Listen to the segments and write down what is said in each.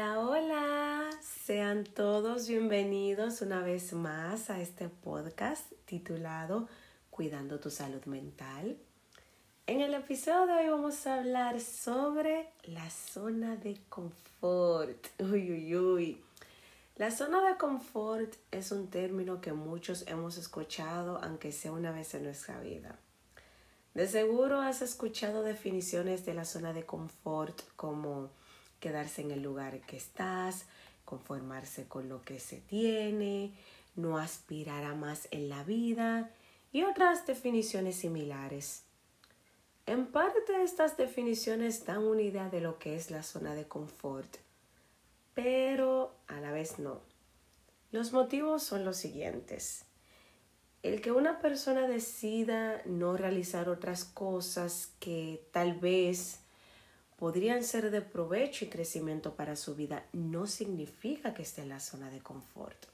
Hola, hola. Sean todos bienvenidos una vez más a este podcast titulado Cuidando tu salud mental. En el episodio de hoy vamos a hablar sobre la zona de confort. Uy, uy, uy. La zona de confort es un término que muchos hemos escuchado, aunque sea una vez en nuestra vida. De seguro has escuchado definiciones de la zona de confort como quedarse en el lugar que estás, conformarse con lo que se tiene, no aspirar a más en la vida y otras definiciones similares. En parte estas definiciones dan una idea de lo que es la zona de confort, pero a la vez no. Los motivos son los siguientes. El que una persona decida no realizar otras cosas que tal vez podrían ser de provecho y crecimiento para su vida, no significa que esté en la zona de confort.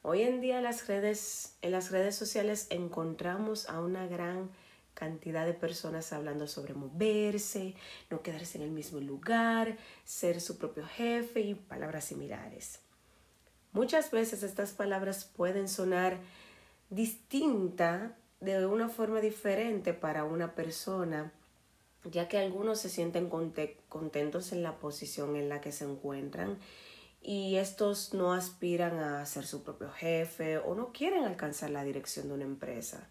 Hoy en día en las redes, las redes sociales encontramos a una gran cantidad de personas hablando sobre moverse, no quedarse en el mismo lugar, ser su propio jefe y palabras similares. Muchas veces estas palabras pueden sonar distinta de una forma diferente para una persona ya que algunos se sienten contentos en la posición en la que se encuentran y estos no aspiran a ser su propio jefe o no quieren alcanzar la dirección de una empresa.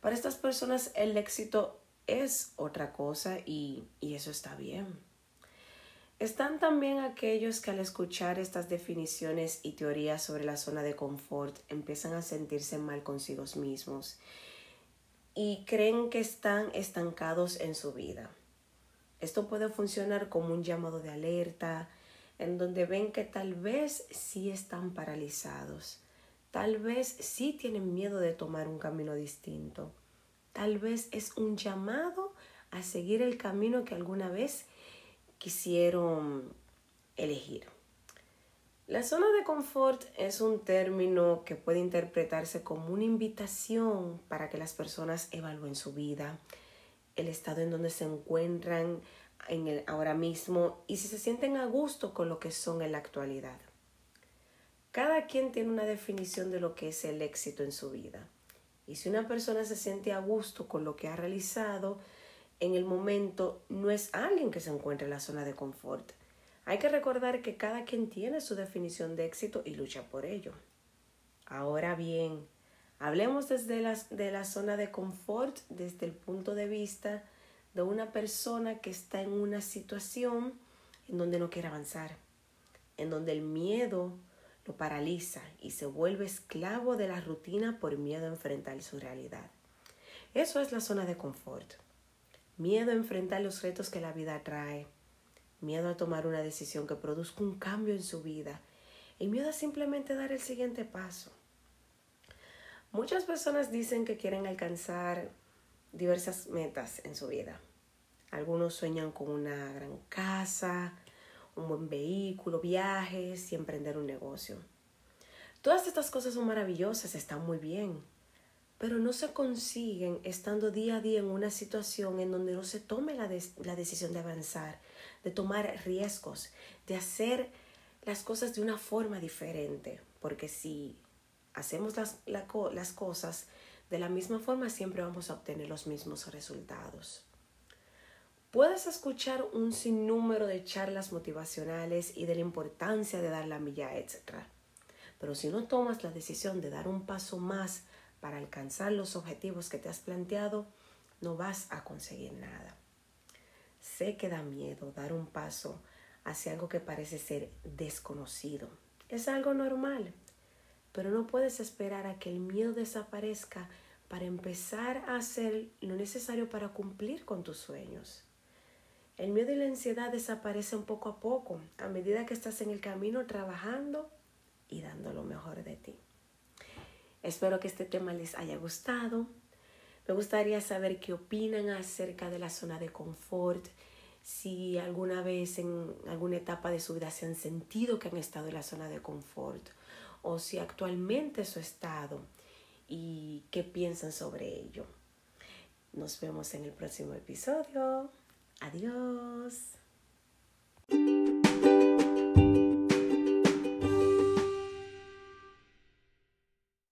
Para estas personas el éxito es otra cosa y, y eso está bien. Están también aquellos que al escuchar estas definiciones y teorías sobre la zona de confort empiezan a sentirse mal consigo mismos y creen que están estancados en su vida. Esto puede funcionar como un llamado de alerta, en donde ven que tal vez sí están paralizados, tal vez sí tienen miedo de tomar un camino distinto, tal vez es un llamado a seguir el camino que alguna vez quisieron elegir. La zona de confort es un término que puede interpretarse como una invitación para que las personas evalúen su vida, el estado en donde se encuentran en el ahora mismo y si se sienten a gusto con lo que son en la actualidad. Cada quien tiene una definición de lo que es el éxito en su vida. Y si una persona se siente a gusto con lo que ha realizado, en el momento no es alguien que se encuentra en la zona de confort, hay que recordar que cada quien tiene su definición de éxito y lucha por ello. Ahora bien, hablemos desde la, de la zona de confort desde el punto de vista de una persona que está en una situación en donde no quiere avanzar, en donde el miedo lo paraliza y se vuelve esclavo de la rutina por miedo a enfrentar su realidad. Eso es la zona de confort. Miedo a enfrentar los retos que la vida trae miedo a tomar una decisión que produzca un cambio en su vida y miedo a simplemente dar el siguiente paso. Muchas personas dicen que quieren alcanzar diversas metas en su vida. Algunos sueñan con una gran casa, un buen vehículo, viajes y emprender un negocio. Todas estas cosas son maravillosas, están muy bien, pero no se consiguen estando día a día en una situación en donde no se tome la, la decisión de avanzar de tomar riesgos, de hacer las cosas de una forma diferente, porque si hacemos las, las cosas de la misma forma, siempre vamos a obtener los mismos resultados. Puedes escuchar un sinnúmero de charlas motivacionales y de la importancia de dar la milla extra, pero si no tomas la decisión de dar un paso más para alcanzar los objetivos que te has planteado, no vas a conseguir nada. Sé que da miedo dar un paso hacia algo que parece ser desconocido. Es algo normal, pero no puedes esperar a que el miedo desaparezca para empezar a hacer lo necesario para cumplir con tus sueños. El miedo y la ansiedad desaparecen poco a poco a medida que estás en el camino trabajando y dando lo mejor de ti. Espero que este tema les haya gustado. Me gustaría saber qué opinan acerca de la zona de confort, si alguna vez en alguna etapa de su vida se han sentido que han estado en la zona de confort o si actualmente su estado y qué piensan sobre ello. Nos vemos en el próximo episodio. Adiós.